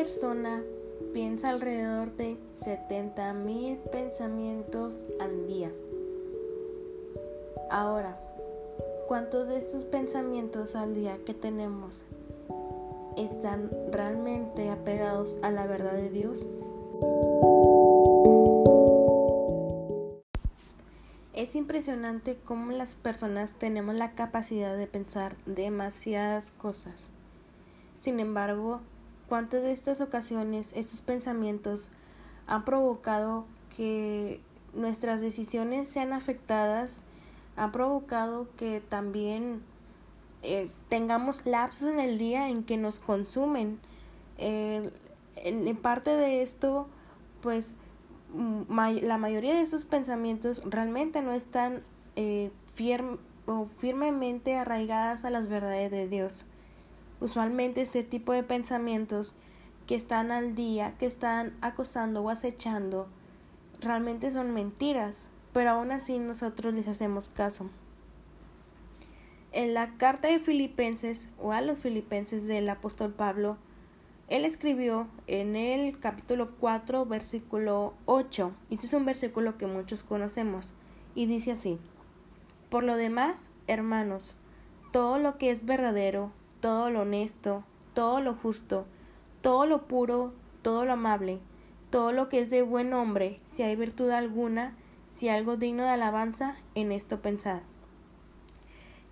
persona piensa alrededor de 70.000 pensamientos al día. Ahora, ¿cuántos de estos pensamientos al día que tenemos están realmente apegados a la verdad de Dios? Es impresionante cómo las personas tenemos la capacidad de pensar demasiadas cosas. Sin embargo, ¿cuántas de estas ocasiones, estos pensamientos han provocado que nuestras decisiones sean afectadas? Han provocado que también eh, tengamos lapsos en el día en que nos consumen. en, parte de esto, pues la mayoría de esos pensamientos realmente no están eh, o firmemente arraigadas a las verdades de Dios. Usualmente este tipo de pensamientos que están al día, que están acosando o acechando, realmente son mentiras, pero aún así nosotros les hacemos caso. En la carta de Filipenses o a los Filipenses del apóstol Pablo, él escribió en el capítulo 4, versículo 8, y este es un versículo que muchos conocemos, y dice así, Por lo demás, hermanos, todo lo que es verdadero, todo lo honesto, todo lo justo, todo lo puro, todo lo amable, todo lo que es de buen nombre, si hay virtud alguna, si algo digno de alabanza, en esto pensad.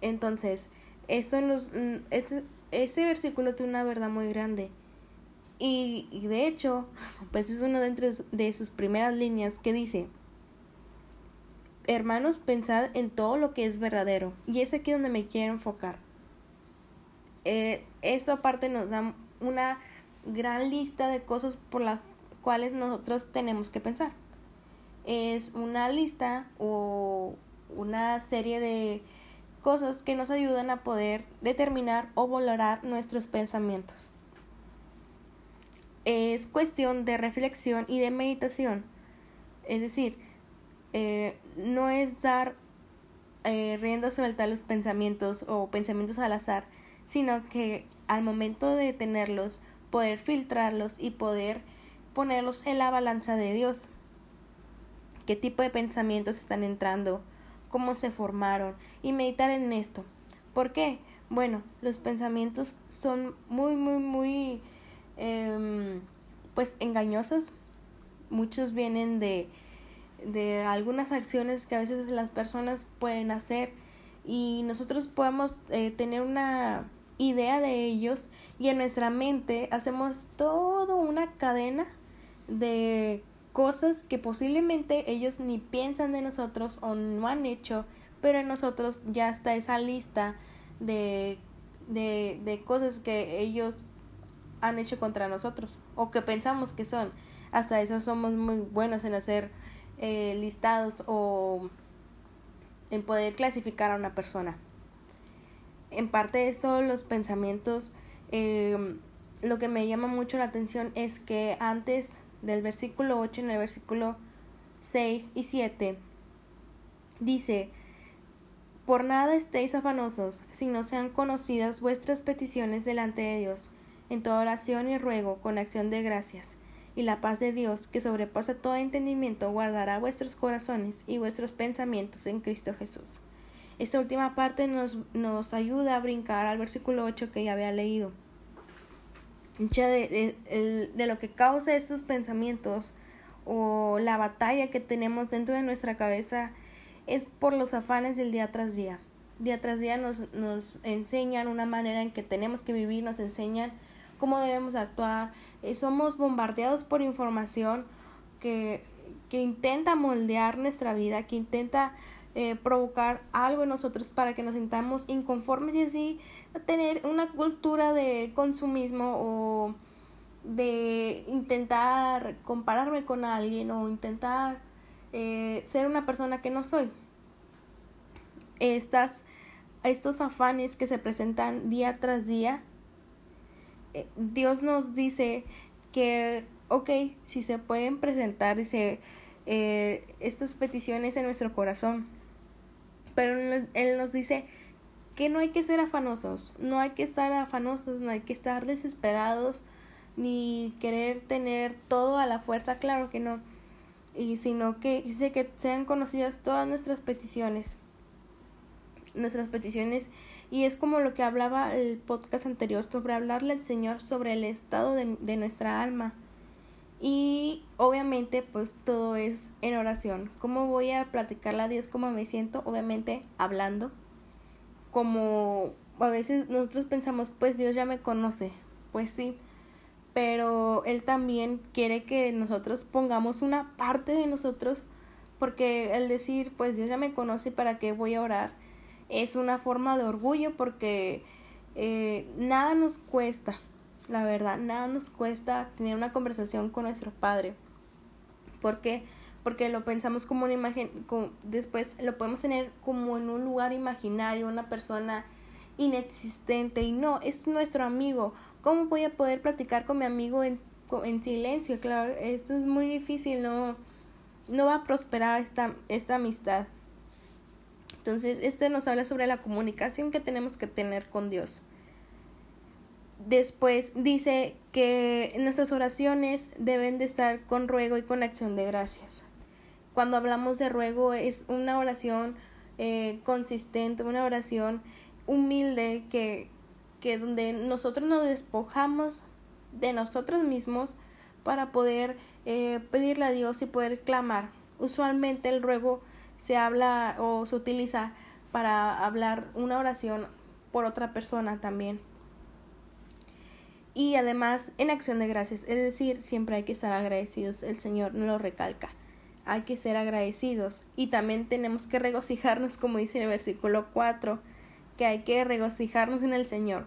Entonces, eso nos, mm, ese versículo tiene una verdad muy grande y, de hecho, pues es una de, de sus primeras líneas que dice, hermanos, pensad en todo lo que es verdadero. Y es aquí donde me quiero enfocar. Eh, esto aparte nos da una gran lista de cosas por las cuales nosotros tenemos que pensar. Es una lista o una serie de cosas que nos ayudan a poder determinar o valorar nuestros pensamientos es cuestión de reflexión y de meditación. Es decir, eh, no es dar eh, rienda suelta a los pensamientos o pensamientos al azar, sino que al momento de tenerlos, poder filtrarlos y poder ponerlos en la balanza de Dios. ¿Qué tipo de pensamientos están entrando? ¿Cómo se formaron? Y meditar en esto. ¿Por qué? Bueno, los pensamientos son muy, muy, muy Em, pues engañosas. Muchos vienen de, de algunas acciones que a veces las personas pueden hacer y nosotros podemos eh, tener una idea de ellos y en nuestra mente hacemos toda una cadena de cosas que posiblemente ellos ni piensan de nosotros o no han hecho, pero en nosotros ya está esa lista de, de, de cosas que ellos han hecho contra nosotros o que pensamos que son. Hasta eso somos muy buenos en hacer eh, listados o en poder clasificar a una persona. En parte de esto, los pensamientos, em, lo que me llama mucho la atención es que antes del versículo 8, en el versículo 6 y 7, dice, por nada estéis afanosos, si no sean conocidas vuestras peticiones delante de Dios en toda oración y ruego con acción de gracias. Y la paz de Dios, que sobrepasa todo entendimiento, guardará vuestros corazones y vuestros pensamientos en Cristo Jesús. Esta última parte nos, nos ayuda a brincar al versículo 8 que ya había leído. De, de lo que causa estos pensamientos o la batalla que tenemos dentro de nuestra cabeza es por los afanes del día tras día. Día tras día nos, nos enseñan una manera en que tenemos que vivir, nos enseñan cómo debemos actuar. Eh, somos bombardeados por información que, que intenta moldear nuestra vida, que intenta eh, provocar algo en nosotros para que nos sintamos inconformes y así tener una cultura de consumismo o de intentar compararme con alguien o intentar eh, ser una persona que no soy. Estas, estos afanes que se presentan día tras día eh, Dios nos dice que, ok, si se pueden presentar dice, eh, estas peticiones en nuestro corazón, pero Él nos dice que no hay que ser afanosos, no hay que estar afanosos, no hay que estar desesperados, ni querer tener todo a la fuerza, claro que no, y sino que dice que sean conocidas todas nuestras peticiones, nuestras peticiones, y es como lo que hablaba el podcast anterior sobre hablarle al Señor sobre el estado de, de nuestra alma. Y obviamente pues todo es en oración. ¿Cómo voy a platicarle a Dios cómo me siento? Obviamente hablando. Como a veces nosotros pensamos, pues Dios ya me conoce. Pues sí, pero Él también quiere que nosotros pongamos una parte de nosotros, porque el decir, pues Dios ya me conoce, ¿para qué voy a orar? Es una forma de orgullo porque eh, nada nos cuesta, la verdad, nada nos cuesta tener una conversación con nuestro Padre. ¿Por qué? Porque lo pensamos como una imagen, después lo podemos tener como en un lugar imaginario, una persona inexistente y no, es nuestro amigo ¿Cómo voy a poder platicar con mi amigo en, en silencio? Claro, esto es muy difícil, no, no va a prosperar esta, esta amistad. Entonces, este nos habla sobre la comunicación que tenemos que tener con Dios. Después dice que nuestras oraciones deben de estar con ruego y con acción de gracias. Cuando hablamos de ruego es una oración eh, consistente, una oración humilde que, que donde nosotros nos despojamos de nosotros mismos para poder eh, pedirle a Dios y poder clamar. Usualmente el ruego se habla o se utiliza para hablar una oración por otra persona también. Y además en acción de gracias, es decir, siempre hay que estar agradecidos, el Señor nos lo recalca, hay que ser agradecidos y también tenemos que regocijarnos como dice en el versículo 4 que hay que regocijarnos en el Señor.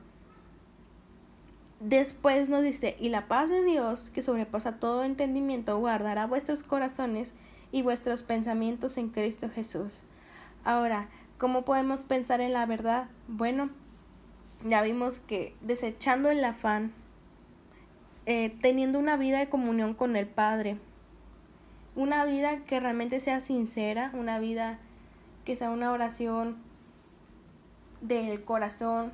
Después nos dice, y la paz de Dios, que sobrepasa todo entendimiento, guardará vuestros corazones y vuestros pensamientos en Cristo Jesús. Ahora, ¿cómo podemos pensar en la verdad? Bueno, ya vimos que desechando el afán, eh, teniendo una vida de comunión con el Padre, una vida que realmente sea sincera, una vida que sea una oración del corazón,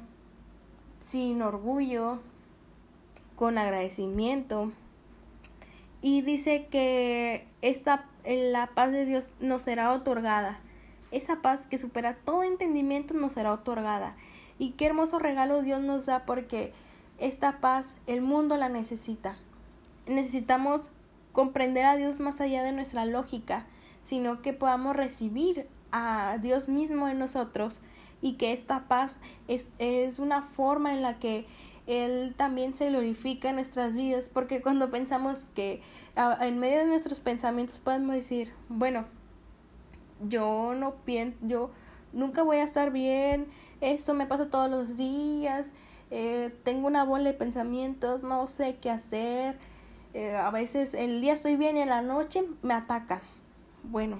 sin orgullo, con agradecimiento. Y dice que esta, la paz de Dios nos será otorgada. Esa paz que supera todo entendimiento nos será otorgada. Y qué hermoso regalo Dios nos da porque esta paz el mundo la necesita. Necesitamos comprender a Dios más allá de nuestra lógica, sino que podamos recibir a Dios mismo en nosotros y que esta paz es, es una forma en la que Él también se glorifica en nuestras vidas, porque cuando pensamos que en medio de nuestros pensamientos podemos decir, bueno, yo no pienso, yo nunca voy a estar bien, esto me pasa todos los días, eh, tengo una bola de pensamientos, no sé qué hacer, eh, a veces el día estoy bien y en la noche me atacan. Bueno,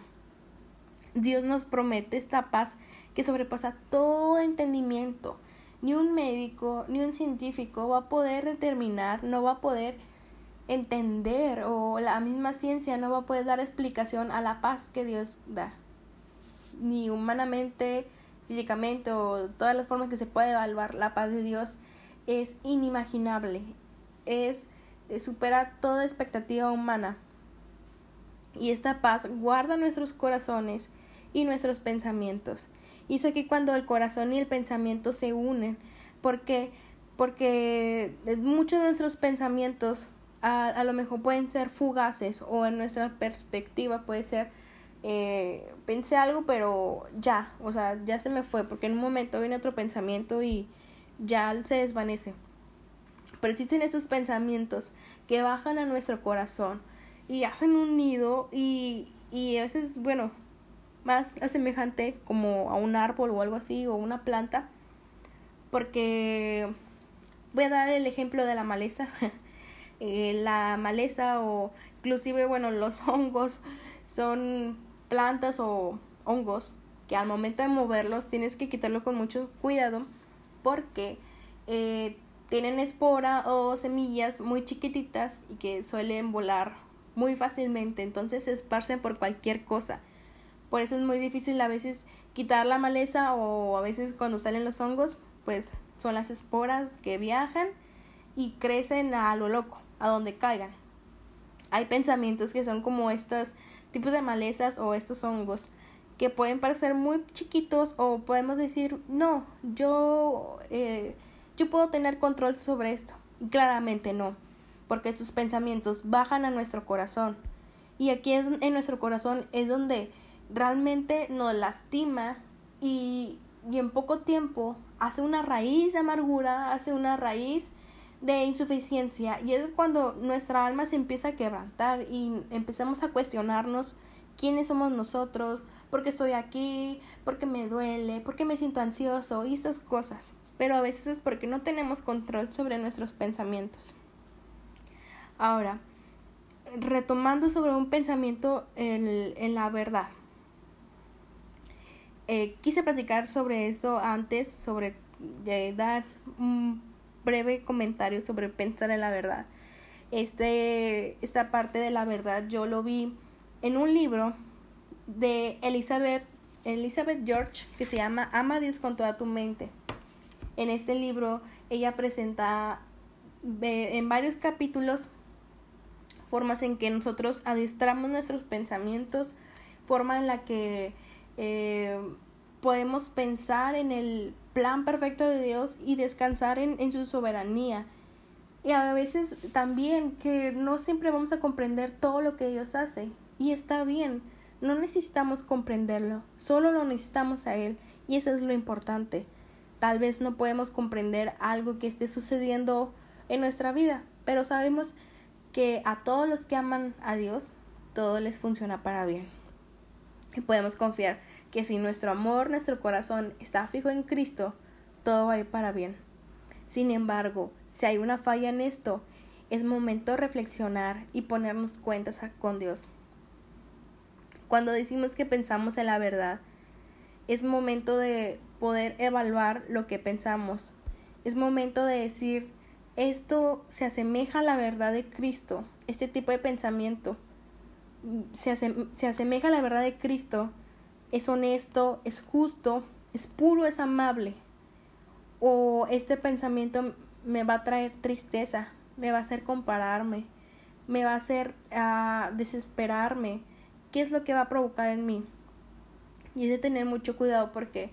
Dios nos promete esta paz que sobrepasa todo entendimiento. Ni un médico, ni un científico va a poder determinar, no va a poder entender o la misma ciencia no va a poder dar explicación a la paz que Dios da. Ni humanamente, físicamente o todas las formas que se puede evaluar la paz de Dios es inimaginable. Es, supera toda expectativa humana. Y esta paz guarda nuestros corazones y nuestros pensamientos. Y sé que cuando el corazón y el pensamiento se unen, porque porque muchos de nuestros pensamientos a, a, lo mejor pueden ser fugaces o en nuestra perspectiva puede ser eh, pensé algo pero ya, o sea, ya se me fue porque en un momento viene otro pensamiento y ya se desvanece. Pero existen esos pensamientos que bajan a nuestro corazón y hacen un nido y, y a veces, bueno, más semejante como a un árbol o algo así o una planta porque voy a dar el ejemplo de la maleza eh, la maleza o inclusive bueno los hongos son plantas o hongos que al momento de moverlos tienes que quitarlo con mucho cuidado porque eh, tienen espora o semillas muy chiquititas y que suelen volar muy fácilmente entonces se esparcen por cualquier cosa por eso es muy difícil a veces quitar la maleza o a veces cuando salen los hongos, pues son las esporas que viajan y crecen a lo loco. a donde caigan. Hay pensamientos que son como estos tipos de malezas o estos hongos que pueden parecer muy chiquitos o podemos decir, no, yo, eh, yo puedo tener control sobre esto. Y claramente no, porque estos pensamientos bajan a nuestro corazón. Y aquí es, en nuestro corazón es donde realmente nos lastima y, y en poco tiempo hace una raíz de amargura, hace una raíz de insuficiencia y es cuando nuestra alma se empieza a quebrantar y empezamos a cuestionarnos quiénes somos nosotros, por qué estoy aquí, por qué me duele, por qué me siento ansioso y esas cosas. Pero a veces es porque no tenemos control sobre nuestros pensamientos. Ahora, retomando sobre un pensamiento en, la verdad. Eh, quise platicar sobre eso antes, sobre eh, dar un breve comentario sobre pensar en la verdad. Este, esta parte de la verdad yo lo vi en un libro de Elizabeth, Elizabeth George que se llama Ama a Dios con toda tu mente. En este libro ella presenta en varios capítulos formas en que nosotros adiestramos nuestros pensamientos, forma en la que eh, podemos pensar en el plan perfecto de Dios y descansar en, en su soberanía. Y a veces también que no siempre vamos a comprender todo lo que Dios hace. Y está bien, no necesitamos comprenderlo, solo lo necesitamos a Él. Y eso es lo importante. Tal vez no podemos comprender algo que esté sucediendo en nuestra vida, pero sabemos que a todos los que aman a Dios, todo les funciona para bien. Y podemos confiar que si nuestro amor, nuestro corazón está fijo en Cristo, todo va a ir para bien. Sin embargo, si hay una falla en esto, es momento de reflexionar y ponernos cuentas con Dios. Cuando decimos que pensamos en la verdad, es momento de poder evaluar lo que pensamos. Es momento de decir, esto se asemeja a la verdad de Cristo, este tipo de pensamiento. Se, se asemeja a la verdad de Cristo es honesto, es justo, es puro, es amable. O este pensamiento me va a traer tristeza, me va a hacer compararme, me va a hacer ah, desesperarme. ¿Qué es lo que va a provocar en mí? Y es de tener mucho cuidado porque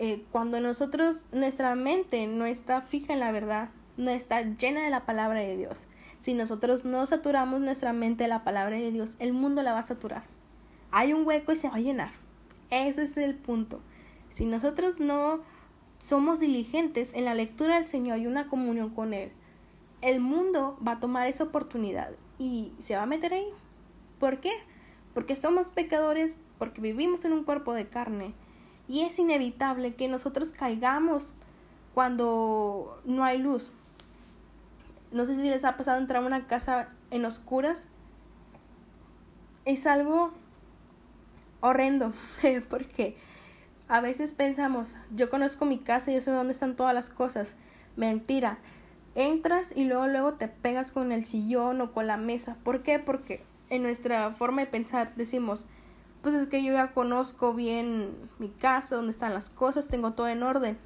eh, cuando nosotros, nuestra mente no está fija en la verdad, no está llena de la palabra de Dios, si nosotros no saturamos nuestra mente de la palabra de Dios, el mundo la va a saturar. Hay un hueco y se va a llenar. Ese es el punto. Si nosotros no somos diligentes en la lectura del Señor y una comunión con Él, el mundo va a tomar esa oportunidad y se va a meter ahí. ¿Por qué? Porque somos pecadores, porque vivimos en un cuerpo de carne y es inevitable que nosotros caigamos cuando no hay luz. No sé si les ha pasado entrar a una casa en oscuras. Es algo horrendo, porque a veces pensamos, yo conozco mi casa yo sé dónde están todas las cosas. Mentira. Entras y luego luego te pegas con el sillón o con la mesa. ¿Por qué? Porque en nuestra forma de pensar decimos, pues es que yo ya conozco bien mi casa, dónde están las cosas, tengo todo en orden.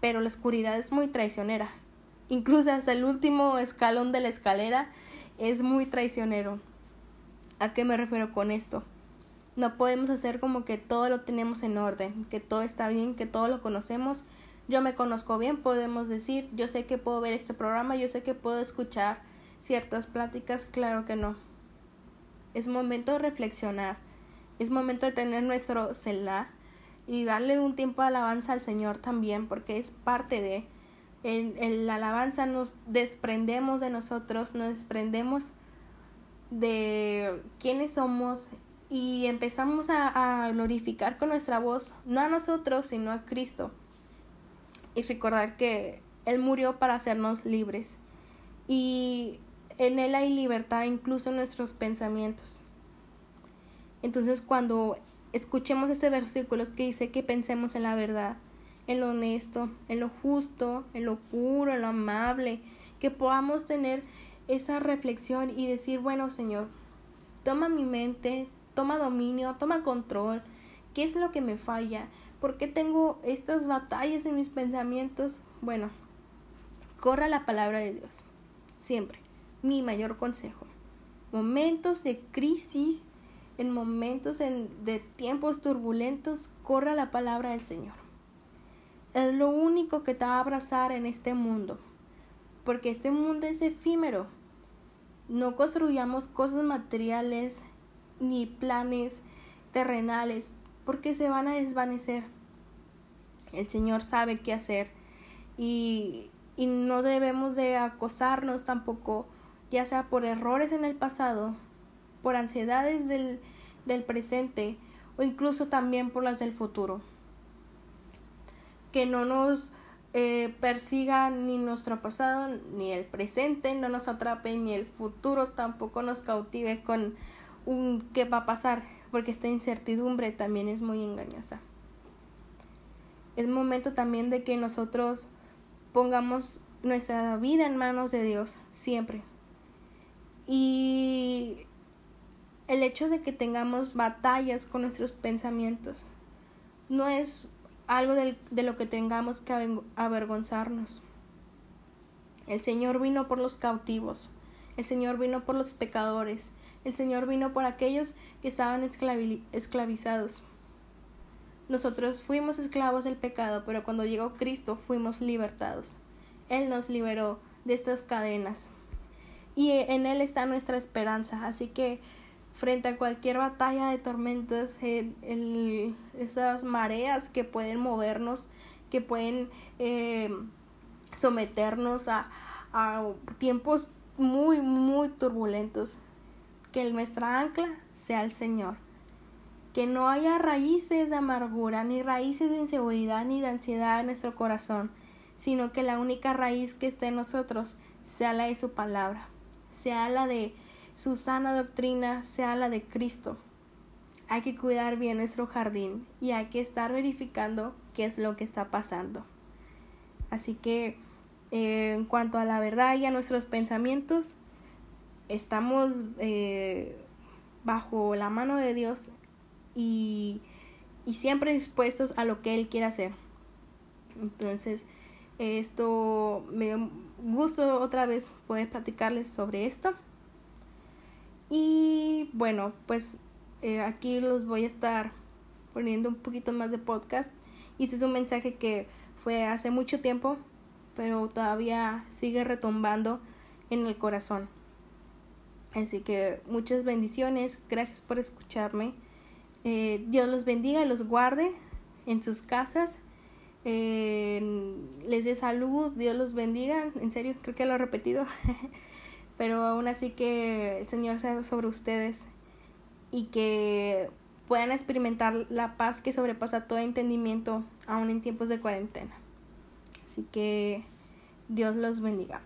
Pero la oscuridad es muy traicionera. Incluso hasta el último escalón de la escalera es muy traicionero. ¿A qué me refiero con esto? No podemos hacer como que todo lo tenemos en orden, que todo está bien, que todo lo conocemos. Yo me conozco bien, podemos decir, yo sé que puedo ver este programa, yo sé que puedo escuchar ciertas pláticas, claro que no. Es momento de reflexionar, es momento de tener nuestro celular y darle un tiempo de alabanza al Señor también, porque es parte de en, la alabanza nos desprendemos de nosotros, nos desprendemos de quiénes somos y empezamos a, glorificar con nuestra voz, no a nosotros, sino a Cristo. Y recordar que Él murió para hacernos libres. Y en Él hay libertad incluso en nuestros pensamientos. Entonces cuando escuchemos ese versículo que dice que pensemos en la verdad, en lo honesto, en lo justo, en lo puro, en lo amable, que podamos tener esa reflexión y decir, bueno Señor, toma mi mente, toma dominio, toma control, qué es lo que me falla, por qué tengo estas batallas en mis pensamientos. Bueno, corra la palabra de Dios, siempre. mi mayor consejo. Momentos de crisis, en momentos de tiempos turbulentos, corra la palabra del Señor. Es lo único que te va a abrazar en este mundo, porque este mundo es efímero. No construyamos cosas materiales ni planes terrenales, porque se van a desvanecer. El Señor sabe qué hacer y, y no debemos de acosarnos tampoco, ya sea por errores en el pasado, por ansiedades del, del presente o incluso también por las del futuro. Que no nos eh, persiga ni nuestro pasado ni el presente, no nos atrape ni el futuro tampoco nos cautive con qué va a pasar, porque esta incertidumbre también es muy engañosa. Es momento también de que nosotros pongamos nuestra vida en manos de Dios siempre. Y el hecho de que tengamos batallas con nuestros pensamientos no es algo de, lo que tengamos que avergonzarnos. El Señor vino por los cautivos, el Señor vino por los pecadores, el Señor vino por aquellos que estaban esclavizados. Nosotros fuimos esclavos del pecado, pero cuando llegó Cristo fuimos libertados. Él nos liberó de estas cadenas. Y en Él está nuestra esperanza. Así que frente a cualquier batalla de tormentas, en, esas mareas que pueden movernos, que pueden eh, someternos a, a tiempos muy, muy turbulentos, que nuestra ancla sea el Señor. Que no haya raíces de amargura, ni raíces de inseguridad, ni de ansiedad en nuestro corazón, sino que la única raíz que esté en nosotros sea la de su palabra, sea la de su sana doctrina sea la de Cristo. Hay que cuidar bien nuestro jardín y hay que estar verificando qué es lo que está pasando. Así que eh, en cuanto a la verdad y a nuestros pensamientos, estamos eh, bajo la mano de Dios y, y siempre dispuestos a lo que Él quiere hacer. Entonces, esto me dio gusto otra vez poder platicarles sobre esto. Y bueno, pues eh, aquí los voy a estar poniendo un poquito más de podcast. Y este es un mensaje que fue hace mucho tiempo, pero todavía sigue retumbando en el corazón. Así que muchas bendiciones, gracias por escucharme. Eh, Dios los bendiga los guarde en sus casas. Eh, les dé salud, Dios los bendiga. En serio, creo que lo he repetido. pero aún así que el Señor sea sobre ustedes y que puedan experimentar la paz que sobrepasa todo entendimiento aún en tiempos de cuarentena. Así que Dios los bendiga.